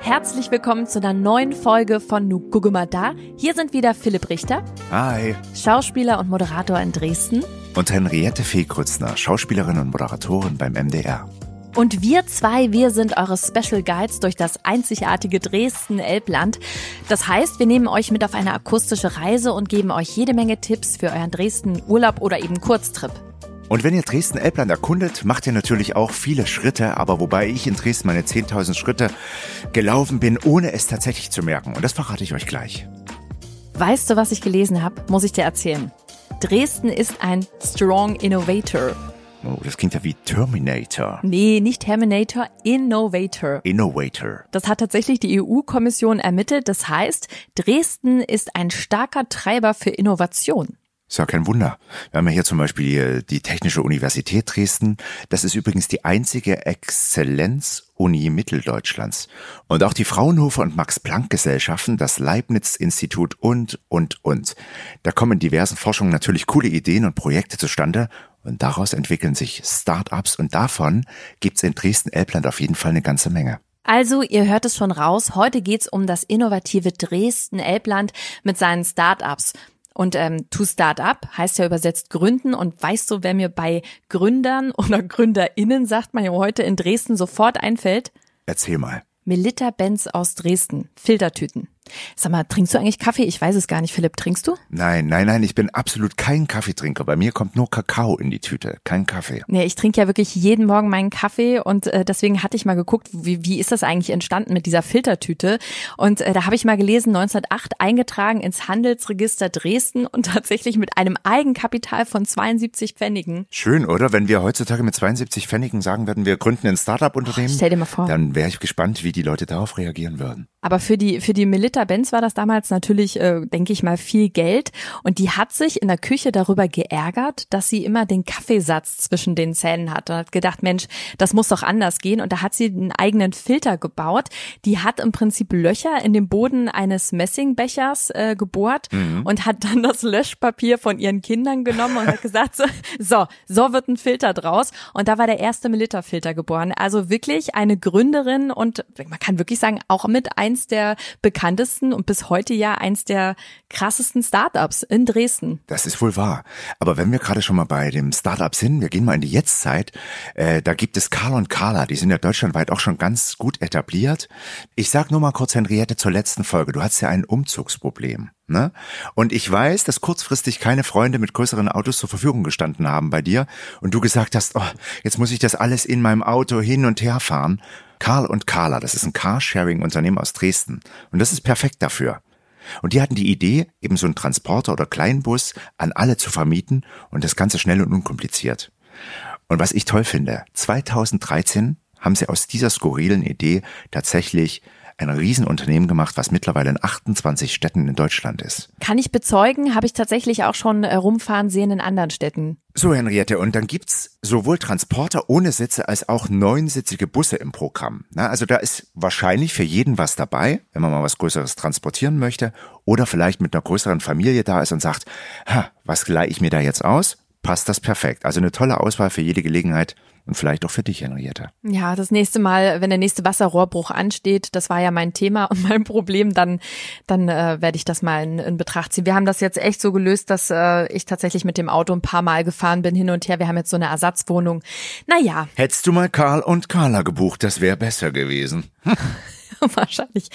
Herzlich willkommen zu einer neuen Folge von Nu gucke mal da. Hier sind wieder Philipp Richter, Hi. Schauspieler und Moderator in Dresden. Und Henriette Fee-Krützner, Schauspielerin und Moderatorin beim MDR. Und wir zwei, wir sind eure Special Guides durch das einzigartige Dresden-Elbland. Das heißt, wir nehmen euch mit auf eine akustische Reise und geben euch jede Menge Tipps für euren Dresden-Urlaub oder eben Kurztrip. Und wenn ihr Dresden-Elbland erkundet, macht ihr natürlich auch viele Schritte, aber wobei ich in Dresden meine 10.000 Schritte gelaufen bin, ohne es tatsächlich zu merken. Und das verrate ich euch gleich. Weißt du, was ich gelesen habe? Muss ich dir erzählen. Dresden ist ein Strong Innovator. Oh, das klingt ja wie Terminator. Nee, nicht Terminator, Innovator. Innovator. Das hat tatsächlich die EU-Kommission ermittelt. Das heißt, Dresden ist ein starker Treiber für Innovation. Ist ja kein Wunder. Wir haben ja hier zum Beispiel die Technische Universität Dresden. Das ist übrigens die einzige Exzellenz-Uni Mitteldeutschlands. Und auch die Fraunhofer und Max-Planck-Gesellschaften, das Leibniz-Institut und, und, und. Da kommen in diversen Forschungen natürlich coole Ideen und Projekte zustande. Und daraus entwickeln sich Start-ups und davon gibt's in Dresden-Elbland auf jeden Fall eine ganze Menge. Also, ihr hört es schon raus, heute geht's um das innovative Dresden-Elbland mit seinen Start-ups. Und ähm, to start up heißt ja übersetzt gründen. Und weißt du, wer mir bei Gründern oder GründerInnen, sagt man ja heute in Dresden, sofort einfällt? Erzähl mal. Melita Benz aus Dresden. Filtertüten. Sag mal, trinkst du eigentlich Kaffee? Ich weiß es gar nicht. Philipp, trinkst du? Nein, nein, nein, ich bin absolut kein Kaffeetrinker. Bei mir kommt nur Kakao in die Tüte, kein Kaffee. Nee, ich trinke ja wirklich jeden Morgen meinen Kaffee und äh, deswegen hatte ich mal geguckt, wie, wie ist das eigentlich entstanden mit dieser Filtertüte? Und äh, da habe ich mal gelesen, 1908 eingetragen ins Handelsregister Dresden und tatsächlich mit einem Eigenkapital von 72 Pfennigen. Schön, oder? Wenn wir heutzutage mit 72 Pfennigen sagen würden, wir gründen ein Startup-Unternehmen. Stell dir mal vor. Dann wäre ich gespannt, wie die Leute darauf reagieren würden. Aber für die, für die Melita Benz war das damals natürlich, äh, denke ich mal, viel Geld. Und die hat sich in der Küche darüber geärgert, dass sie immer den Kaffeesatz zwischen den Zähnen hat. Und hat gedacht, Mensch, das muss doch anders gehen. Und da hat sie einen eigenen Filter gebaut. Die hat im Prinzip Löcher in den Boden eines Messingbechers äh, gebohrt Mhm. und hat dann das Löschpapier von ihren Kindern genommen und hat gesagt, so, so, so wird ein Filter draus. Und da war der erste Melita-Filter geboren. Also wirklich eine Gründerin und man kann wirklich sagen, auch mit eins der bekanntesten und bis heute ja eins der krassesten Startups in Dresden. Das ist wohl wahr. Aber wenn wir gerade schon mal bei dem Startup sind, wir gehen mal in die Jetztzeit, äh, da gibt es Karl und Carla, die sind ja deutschlandweit auch schon ganz gut etabliert. Ich sag nur mal kurz, Henriette, zur letzten Folge. Du hattest ja ein Umzugsproblem. Ne? Und ich weiß, dass kurzfristig keine Freunde mit größeren Autos zur Verfügung gestanden haben bei dir und du gesagt hast, oh, jetzt muss ich das alles in meinem Auto hin und her fahren. Karl und Carla, das ist ein Carsharing-Unternehmen aus Dresden und das ist perfekt dafür. Und die hatten die Idee, eben so einen Transporter oder Kleinbus an alle zu vermieten und das Ganze schnell und unkompliziert. Und was ich toll finde, 2013 haben sie aus dieser skurrilen Idee tatsächlich ein Riesenunternehmen gemacht, was mittlerweile in 28 Städten in Deutschland ist. Kann ich bezeugen, habe ich tatsächlich auch schon äh, rumfahren sehen in anderen Städten. So, Henriette, und dann gibt's sowohl Transporter ohne Sitze als auch neunsitzige Busse im Programm. Na, also da ist wahrscheinlich für jeden was dabei, wenn man mal was Größeres transportieren möchte oder vielleicht mit einer größeren Familie da ist und sagt, ha, was leih ich mir da jetzt aus? Passt das perfekt. Also eine tolle Auswahl für jede Gelegenheit und vielleicht auch für dich, Henriette. Ja, das nächste Mal, wenn der nächste Wasserrohrbruch ansteht, das war ja mein Thema und mein Problem, dann, dann äh, werde ich das mal in, in Betracht ziehen. Wir haben das jetzt echt so gelöst, dass äh, ich tatsächlich mit dem Auto ein paar Mal gefahren bin hin und her. Wir haben jetzt so eine Ersatzwohnung. Naja, Hättest du mal Karl und Carla gebucht, das wäre besser gewesen. wahrscheinlich.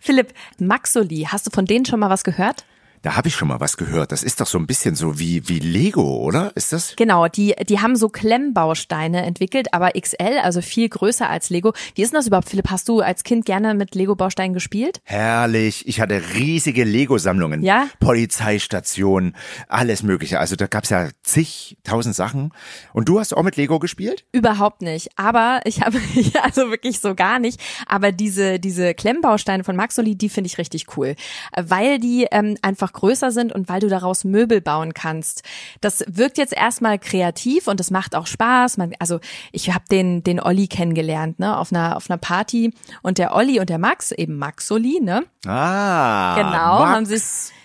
Philipp, Maxoli, hast du von denen schon mal was gehört? Da habe ich schon mal was gehört. Das ist doch so ein bisschen so wie, wie Lego, oder? Ist das? Genau, die, die haben so Klemmbausteine entwickelt, aber XL, also viel größer als Lego. Wie ist denn das überhaupt, Philipp? Hast du als Kind gerne mit Lego-Bausteinen gespielt? Herrlich. Ich hatte riesige Lego-Sammlungen. Ja? Polizeistationen, alles mögliche. Also da gab's ja zig, tausend Sachen. Und du hast auch mit Lego gespielt? Überhaupt nicht. Aber ich habe, also wirklich so gar nicht. Aber diese, diese Klemmbausteine von Maxoli, die finde ich richtig cool. Weil die ähm, einfach größer sind und weil du daraus Möbel bauen kannst. Das wirkt jetzt erstmal kreativ und das macht auch Spaß. Man, also ich habe den, den Olli kennengelernt, ne, auf einer, auf einer Party. Und der Olli und der Max, eben Maxoli, ne? Ah. Genau, Max. haben sich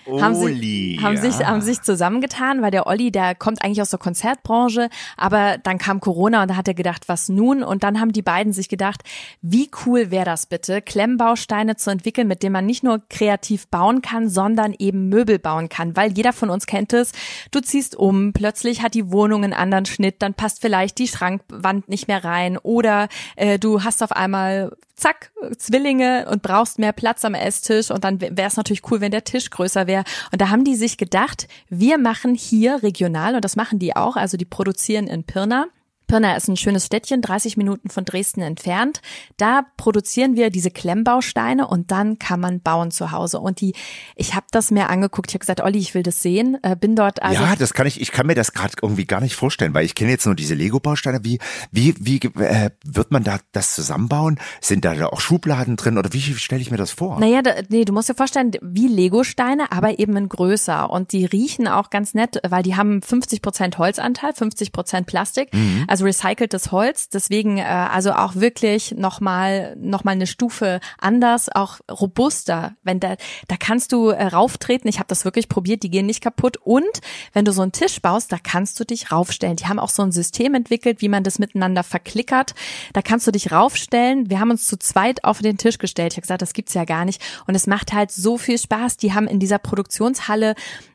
haben, sie, haben, sich, haben sich zusammengetan, weil der Olli, der kommt eigentlich aus der Konzertbranche, aber dann kam Corona und da hat er gedacht, was nun? Und dann haben die beiden sich gedacht, wie cool wäre das bitte, Klemmbausteine zu entwickeln, mit denen man nicht nur kreativ bauen kann, sondern eben Möbel bauen kann, weil jeder von uns kennt es. Du ziehst um, plötzlich hat die Wohnung einen anderen Schnitt, dann passt vielleicht die Schrankwand nicht mehr rein oder äh, du hast auf einmal zack, Zwillinge und brauchst mehr Platz am Esstisch und dann wäre es natürlich cool, wenn der Tisch größer wäre. Und da haben die sich gedacht, wir machen hier regional und das machen die auch, also die produzieren in Pirna Pirna ist ein schönes Städtchen, 30 Minuten von Dresden entfernt. Da produzieren wir diese Klemmbausteine und dann kann man bauen zu Hause. Und die, ich habe das mir angeguckt, ich habe gesagt, Olli, ich will das sehen. Äh, bin dort also. Ja, das kann ich, ich kann mir das gerade irgendwie gar nicht vorstellen, weil ich kenne jetzt nur diese Lego-Bausteine. Wie, wie, wie äh, wird man da das zusammenbauen? Sind da auch Schubladen drin oder wie stelle ich mir das vor? Naja, da, nee, du musst dir vorstellen, wie Lego-Steine, aber eben in größer. Und die riechen auch ganz nett, weil die haben 50 Prozent Holzanteil, 50 Prozent Plastik. Mhm. Also also recyceltes Holz. Deswegen äh, also auch wirklich nochmal noch mal eine Stufe anders, auch robuster. Wenn da, da kannst du äh, rauftreten. Ich habe das wirklich probiert, die gehen nicht kaputt. Und wenn du so einen Tisch baust, da kannst du dich raufstellen. Die haben auch so ein System entwickelt, wie man das miteinander verklickert. Da kannst du dich raufstellen. Wir haben uns zu zweit auf den Tisch gestellt. Ich habe gesagt, das gibt's ja gar nicht. Und es macht halt so viel Spaß. Die haben in dieser Produktionshalle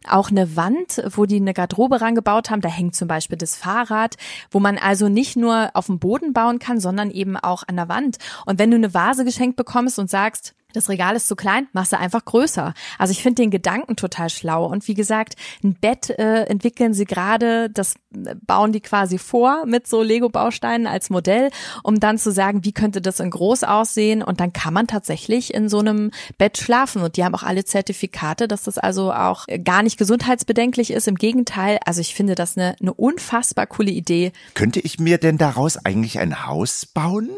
auch eine Wand, wo die eine Garderobe rangebaut haben. Da hängt zum Beispiel das Fahrrad, wo man also nicht nur auf dem Boden bauen kann, sondern eben auch an der Wand. Und wenn du eine Vase geschenkt bekommst und sagst, das Regal ist zu klein, machst du einfach größer. Also ich finde den Gedanken total schlau. Und wie gesagt, ein Bett äh, entwickeln sie gerade, das äh, bauen die quasi vor mit so Lego-Bausteinen als Modell, um dann zu sagen, wie könnte das in groß aussehen. Und dann kann man tatsächlich in so einem Bett schlafen. Und die haben auch alle Zertifikate, dass das also auch gar nicht gesundheitsbedenklich ist. Im Gegenteil, also ich finde das eine, eine unfassbar coole Idee. Könnte ich mir denn daraus eigentlich ein Haus bauen?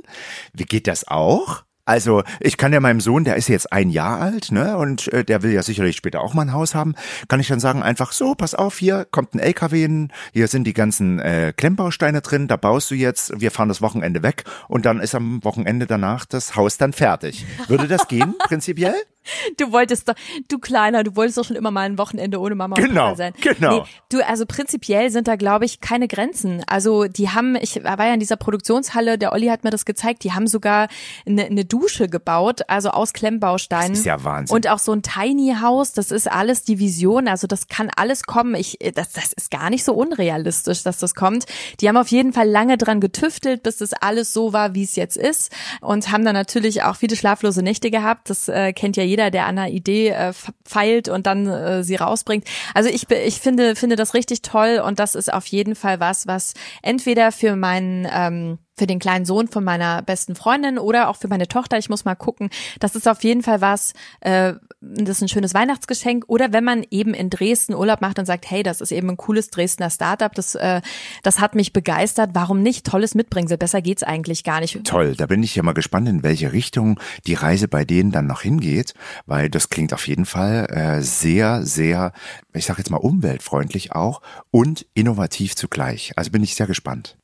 Wie geht das auch? Also ich kann ja meinem Sohn, der ist jetzt ein Jahr alt, ne, und äh, der will ja sicherlich später auch mal ein Haus haben, kann ich dann sagen einfach so, pass auf, hier kommt ein LKW hin, hier sind die ganzen äh, Klemmbausteine drin, da baust du jetzt, wir fahren das Wochenende weg und dann ist am Wochenende danach das Haus dann fertig. Würde das gehen, prinzipiell? Du wolltest doch, du Kleiner, du wolltest doch schon immer mal ein Wochenende ohne Mama genau, und Papa sein. Genau. Nee, du, also prinzipiell sind da, glaube ich, keine Grenzen. Also die haben, ich war ja in dieser Produktionshalle, der Olli hat mir das gezeigt, die haben sogar eine, eine Dusche gebaut, also aus Klemmbausteinen. Das ist ja Wahnsinn. Und auch so ein Tiny House, das ist alles die Vision, also das kann alles kommen. Ich, das, das ist gar nicht so unrealistisch, dass das kommt. Die haben auf jeden Fall lange dran getüftelt, bis das alles so war, wie es jetzt ist und haben dann natürlich auch viele schlaflose Nächte gehabt. Das äh, kennt ja jeder jeder, der an einer Idee äh, feilt und dann äh, sie rausbringt. Also ich, ich finde, finde das richtig toll und das ist auf jeden Fall was, was entweder für meinen ähm, für den kleinen Sohn von meiner besten Freundin oder auch für meine Tochter. Ich muss mal gucken. Das ist auf jeden Fall was, äh, das ist ein schönes Weihnachtsgeschenk. Oder wenn man eben in Dresden Urlaub macht und sagt, hey, das ist eben ein cooles Dresdner Startup, das, äh, das hat mich begeistert. Warum nicht? Tolles Mitbringsel. Besser geht's eigentlich gar nicht. Toll. Da bin ich ja mal gespannt, in welche Richtung die Reise bei denen dann noch hingeht, weil das klingt auf jeden Fall äh, sehr, sehr, ich sag jetzt mal umweltfreundlich auch und innovativ zugleich. Also bin ich sehr gespannt.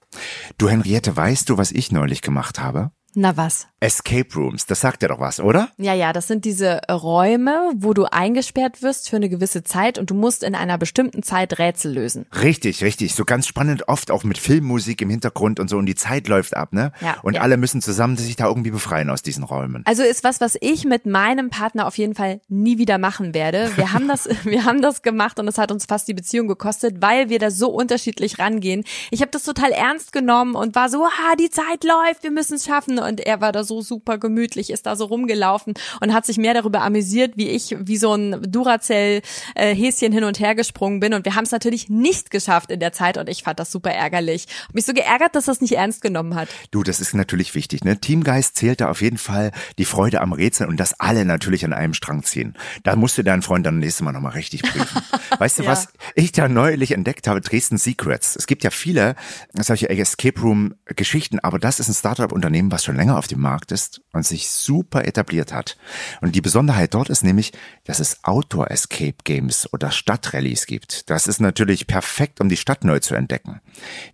Du Henriette, weißt du, was ich neulich gemacht habe? Na was? Escape Rooms, das sagt ja doch was, oder? Ja, ja, das sind diese Räume, wo du eingesperrt wirst für eine gewisse Zeit und du musst in einer bestimmten Zeit Rätsel lösen. Richtig, richtig. So ganz spannend, oft auch mit Filmmusik im Hintergrund und so und die Zeit läuft ab, ne? Ja. Und ja. alle müssen zusammen sich da irgendwie befreien aus diesen Räumen. Also ist was, was ich mit meinem Partner auf jeden Fall nie wieder machen werde. Wir haben das, wir haben das gemacht und es hat uns fast die Beziehung gekostet, weil wir da so unterschiedlich rangehen. Ich habe das total ernst genommen und war so, ha, die Zeit läuft, wir müssen es schaffen und er war da so super gemütlich, ist da so rumgelaufen und hat sich mehr darüber amüsiert, wie ich wie so ein Duracell-Häschen hin und her gesprungen bin und wir haben es natürlich nicht geschafft in der Zeit und ich fand das super ärgerlich. Hab mich so geärgert, dass das nicht ernst genommen hat. Du, das ist natürlich wichtig, ne? Teamgeist zählt da auf jeden Fall die Freude am Rätsel und dass alle natürlich an einem Strang ziehen. Da musst du deinen Freund dann nächstes Mal nochmal richtig prüfen. Weißt du, ja. was ich da neulich entdeckt habe? Dresden Secrets. Es gibt ja viele solche Escape Room Geschichten, aber das ist ein Startup-Unternehmen, was schon schon länger auf dem Markt ist und sich super etabliert hat. Und die Besonderheit dort ist nämlich, dass es Outdoor Escape Games oder Stadtrallies gibt. Das ist natürlich perfekt, um die Stadt neu zu entdecken.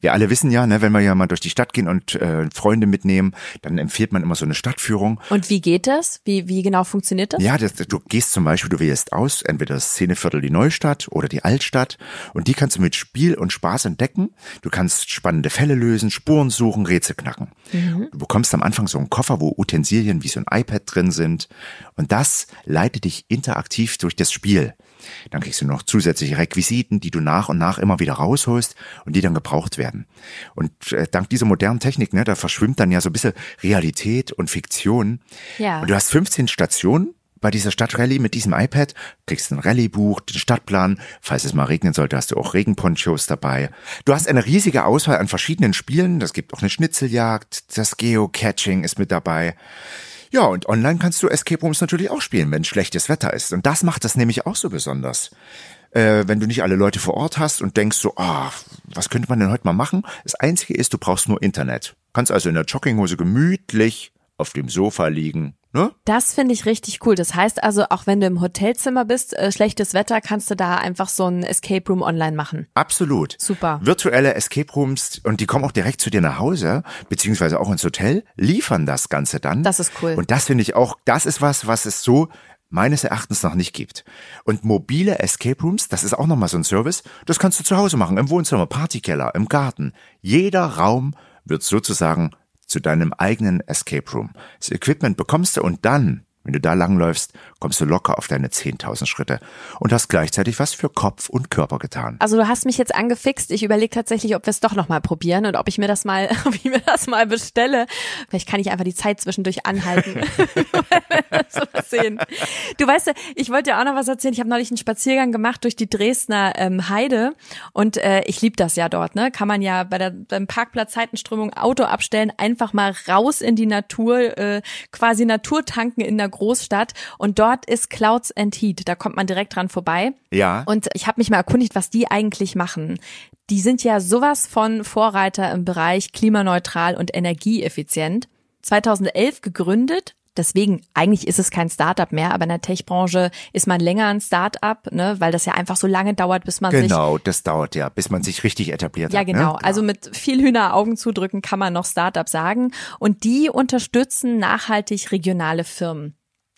Wir alle wissen ja, ne, wenn wir ja mal durch die Stadt gehen und äh, Freunde mitnehmen, dann empfiehlt man immer so eine Stadtführung. Und wie geht das? Wie, wie genau funktioniert das? Ja, das, du gehst zum Beispiel, du wählst aus, entweder das Szeneviertel die Neustadt oder die Altstadt und die kannst du mit Spiel und Spaß entdecken. Du kannst spannende Fälle lösen, Spuren suchen, Rätsel knacken. Mhm. Du bekommst am Anfang so einen Koffer, wo Utensilien wie so ein iPad drin sind und das leitet dich interaktiv durch das Spiel. Dann kriegst du noch zusätzliche Requisiten, die du nach und nach immer wieder rausholst und die dann gebraucht werden. Und äh, dank dieser modernen Technik, ne, da verschwimmt dann ja so ein bisschen Realität und Fiktion. Ja. Und du hast 15 Stationen bei dieser Stadtrallye mit diesem iPad, kriegst ein Rallye-Buch, den Stadtplan, falls es mal regnen sollte, hast du auch Regenponchos dabei. Du hast eine riesige Auswahl an verschiedenen Spielen, das gibt auch eine Schnitzeljagd, das Geocaching ist mit dabei. Ja, und online kannst du Escape Rooms natürlich auch spielen, wenn schlechtes Wetter ist. Und das macht das nämlich auch so besonders. Äh, wenn du nicht alle Leute vor Ort hast und denkst so, ah, was könnte man denn heute mal machen? Das Einzige ist, du brauchst nur Internet. Kannst also in der Jogginghose gemütlich auf dem Sofa liegen, Ne? Das finde ich richtig cool. Das heißt also, auch wenn du im Hotelzimmer bist, äh, schlechtes Wetter, kannst du da einfach so ein Escape Room online machen. Absolut. Super. Virtuelle Escape Rooms und die kommen auch direkt zu dir nach Hause, beziehungsweise auch ins Hotel, liefern das Ganze dann. Das ist cool. Und das finde ich auch, das ist was, was es so meines Erachtens noch nicht gibt. Und mobile Escape Rooms, das ist auch nochmal so ein Service, das kannst du zu Hause machen, im Wohnzimmer, Partykeller, im Garten. Jeder Raum wird sozusagen zu deinem eigenen Escape Room. Das Equipment bekommst du und dann wenn du da langläufst, kommst du locker auf deine 10.000 Schritte und hast gleichzeitig was für Kopf und Körper getan. Also du hast mich jetzt angefixt. Ich überlege tatsächlich, ob wir es doch noch mal probieren und ob ich mir das mal, ob ich mir das mal bestelle. Vielleicht kann ich einfach die Zeit zwischendurch anhalten. sehen. Du weißt, ich wollte dir auch noch was erzählen. Ich habe neulich einen Spaziergang gemacht durch die Dresdner ähm, Heide und äh, ich liebe das ja dort. Ne, kann man ja bei der beim Parkplatz Zeitenströmung Auto abstellen, einfach mal raus in die Natur, äh, quasi Naturtanken in der Großstadt und dort ist Clouds and Heat. Da kommt man direkt dran vorbei. Ja. Und ich habe mich mal erkundigt, was die eigentlich machen. Die sind ja sowas von Vorreiter im Bereich klimaneutral und energieeffizient. 2011 gegründet, Deswegen, eigentlich ist es kein Startup mehr, aber in der Tech-Branche ist man länger ein Startup, ne, weil das ja einfach so lange dauert, bis man genau, sich. Genau, das dauert ja, bis man sich richtig etabliert ja, hat. Ja, genau. Ne? Also mit viel Hühneraugen zudrücken kann man noch Startup sagen. Und die unterstützen nachhaltig regionale Firmen.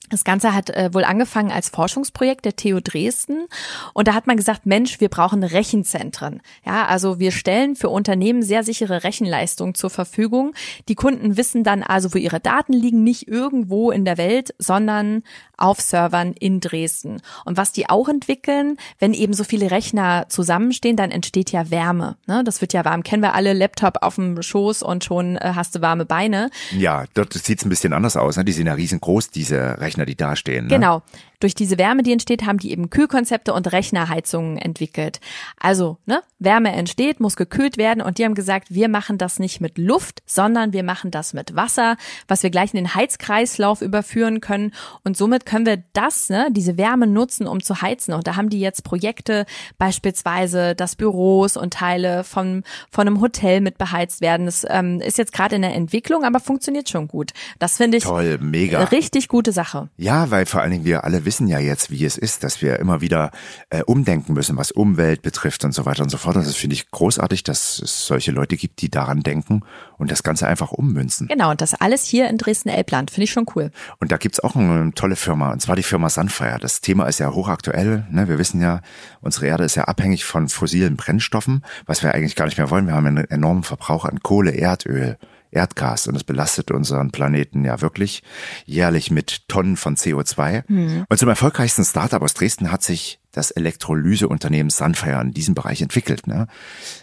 Das Ganze hat äh, wohl angefangen als Forschungsprojekt der TU Dresden und da hat man gesagt, Mensch, wir brauchen Rechenzentren. Ja, also wir stellen für Unternehmen sehr sichere Rechenleistungen zur Verfügung. Die Kunden wissen dann also, wo ihre Daten liegen, nicht irgendwo in der Welt, sondern auf Servern in Dresden. Und was die auch entwickeln, wenn eben so viele Rechner zusammenstehen, dann entsteht ja Wärme. Ne? Das wird ja warm. Kennen wir alle Laptop auf dem Schoß und schon äh, hast du warme Beine. Ja, dort sieht's ein bisschen anders aus. Ne? Die sind ja riesengroß, diese Rechner, die da stehen. Ne? Genau. Durch diese Wärme, die entsteht, haben die eben Kühlkonzepte und Rechnerheizungen entwickelt. Also, ne, Wärme entsteht, muss gekühlt werden und die haben gesagt, wir machen das nicht mit Luft, sondern wir machen das mit Wasser, was wir gleich in den Heizkreislauf überführen können und somit können wir das, ne, diese Wärme nutzen, um zu heizen und da haben die jetzt Projekte, beispielsweise, dass Büros und Teile von, von einem Hotel mit beheizt werden. Das ähm, ist jetzt gerade in der Entwicklung, aber funktioniert schon gut. Das finde ich Toll, mega. richtig gute Sache. Ja, weil vor allen Dingen wir alle wissen ja jetzt, wie es ist, dass wir immer wieder äh, umdenken müssen, was Umwelt betrifft und so weiter und so fort. Und das finde ich großartig, dass es solche Leute gibt, die daran denken und das Ganze einfach ummünzen. Genau, und das alles hier in Dresden-Elbland. Finde ich schon cool. Und da gibt's auch eine tolle Firma, und zwar die Firma Sunfire. Das Thema ist ja hochaktuell. Ne? Wir wissen ja, unsere Erde ist ja abhängig von fossilen Brennstoffen, was wir eigentlich gar nicht mehr wollen. Wir haben einen enormen Verbrauch an Kohle, Erdöl. Erdgas und es belastet unseren Planeten ja wirklich jährlich mit Tonnen von CO2. Mhm. Und zum erfolgreichsten Startup aus Dresden hat sich das Elektrolyseunternehmen Sunfire in diesem Bereich entwickelt. Ne?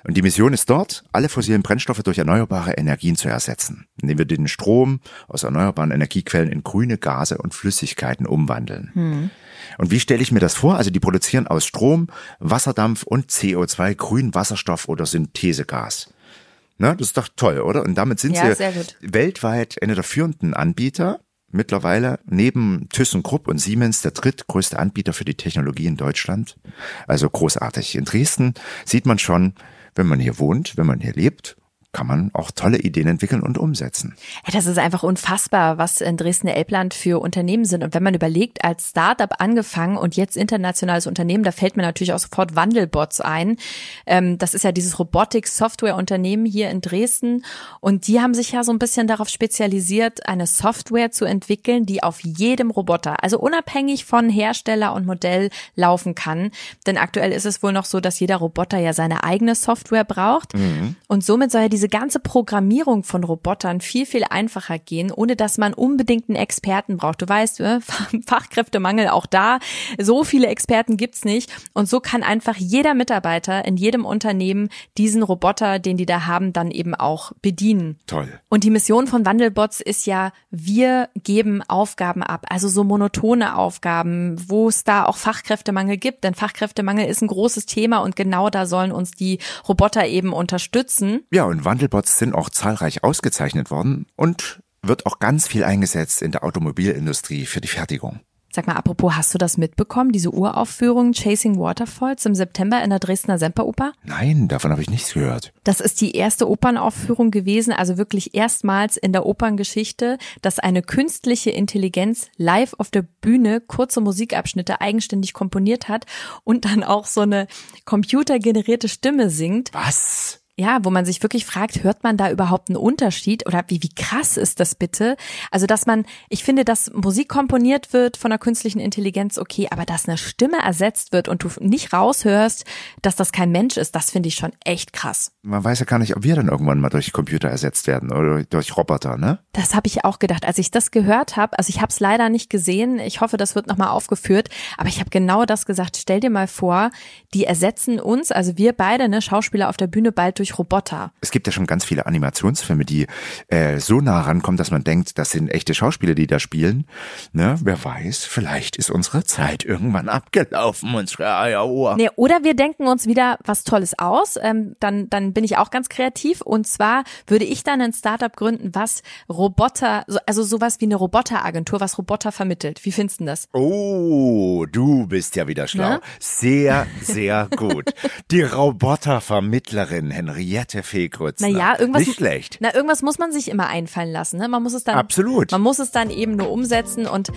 Und die Mission ist dort, alle fossilen Brennstoffe durch erneuerbare Energien zu ersetzen, indem wir den Strom aus erneuerbaren Energiequellen in grüne Gase und Flüssigkeiten umwandeln. Mhm. Und wie stelle ich mir das vor? Also die produzieren aus Strom, Wasserdampf und CO2 grünen Wasserstoff oder Synthesegas. Ne? Das ist doch toll, oder? Und damit sind ja, sie weltweit einer der führenden Anbieter. Mittlerweile neben ThyssenKrupp und Siemens der drittgrößte Anbieter für die Technologie in Deutschland. Also großartig. In Dresden sieht man schon, wenn man hier wohnt, wenn man hier lebt, kann man auch tolle Ideen entwickeln und umsetzen. Das ist einfach unfassbar, was in Dresden-Elbland für Unternehmen sind. Und wenn man überlegt, als Startup angefangen und jetzt internationales Unternehmen, da fällt mir natürlich auch sofort Wandelbots ein. Ähm, das ist ja dieses Robotik-Software-Unternehmen hier in Dresden. Und die haben sich ja so ein bisschen darauf spezialisiert, eine Software zu entwickeln, die auf jedem Roboter, also unabhängig von Hersteller und Modell laufen kann. Denn aktuell ist es wohl noch so, dass jeder Roboter ja seine eigene Software braucht. Mhm. Und somit soll ja diese ganze Programmierung von Robotern viel, viel einfacher gehen, ohne dass man unbedingt einen Experten braucht. Du weißt, äh, Fachkräftemangel auch da. So viele Experten gibt's nicht. Und so kann einfach jeder Mitarbeiter in jedem Unternehmen diesen Roboter, den die da haben, dann eben auch bedienen. Toll. Und die Mission von Wandelbots ist ja, wir geben Aufgaben ab, also so monotone Aufgaben, wo es da auch Fachkräftemangel gibt. Denn Fachkräftemangel ist ein großes Thema und genau da sollen uns die Roboter eben unterstützen. Ja, und Wandelbots sind auch zahlreich ausgezeichnet worden und wird auch ganz viel eingesetzt in der Automobilindustrie für die Fertigung. Sag mal, apropos, hast du das mitbekommen, diese Uraufführung Chasing Waterfalls im September in der Dresdner Semperoper? Nein, davon habe ich nichts gehört. Das ist die erste Opernaufführung gewesen, also wirklich erstmals in der Operngeschichte, dass eine künstliche Intelligenz live auf der Bühne kurze Musikabschnitte eigenständig komponiert hat und dann auch so eine computergenerierte Stimme singt. Was? Ja, wo man sich wirklich fragt, hört man da überhaupt einen Unterschied oder wie, wie krass ist das bitte? Also, dass man, ich finde, dass Musik komponiert wird von der künstlichen Intelligenz, okay, aber dass eine Stimme ersetzt wird und du nicht raushörst, dass das kein Mensch ist, das finde ich schon echt krass. Man weiß ja gar nicht, ob wir dann irgendwann mal durch Computer ersetzt werden oder durch Roboter, ne? Das habe ich auch gedacht, als ich das gehört habe. Also ich habe es leider nicht gesehen. Ich hoffe, das wird nochmal aufgeführt. Aber ich habe genau das gesagt. Stell dir mal vor, die ersetzen uns, also wir beide, ne, Schauspieler auf der Bühne bald durch durch Roboter. Es gibt ja schon ganz viele Animationsfilme, die äh, so nah rankommen, dass man denkt, das sind echte Schauspieler, die da spielen. Ne? Wer weiß, vielleicht ist unsere Zeit irgendwann abgelaufen, unsere Eieruhr. Nee, oder wir denken uns wieder was Tolles aus. Ähm, dann, dann bin ich auch ganz kreativ. Und zwar würde ich dann ein Startup gründen, was Roboter, also sowas wie eine Roboteragentur, was Roboter vermittelt. Wie findest du das? Oh, du bist ja wieder schlau. Ne? Sehr, sehr gut. Die Robotervermittlerin Henry Henriette Feegrütz. Naja, irgendwas. Nicht schlecht. Na, irgendwas muss man sich immer einfallen lassen. Ne? Man muss es dann. Absolut. Man muss es dann eben nur umsetzen. Und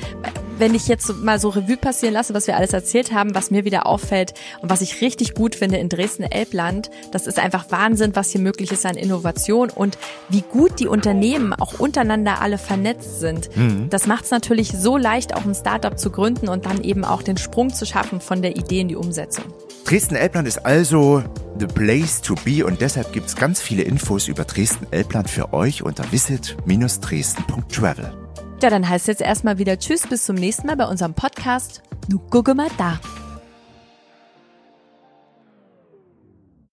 wenn ich jetzt mal so Revue passieren lasse, was wir alles erzählt haben, was mir wieder auffällt und was ich richtig gut finde in Dresden-Elbland, das ist einfach Wahnsinn, was hier möglich ist an Innovation und wie gut die Unternehmen auch untereinander alle vernetzt sind. Mhm. Das macht es natürlich so leicht, auch ein Startup zu gründen und dann eben auch den Sprung zu schaffen von der Idee in die Umsetzung. Dresden-Elbland ist also the place to be und deshalb gibt es ganz viele Infos über Dresden-Elbland für euch unter visit-dresden.travel. Ja, dann heißt jetzt erstmal wieder Tschüss, bis zum nächsten Mal bei unserem Podcast. Nu gucke mal da.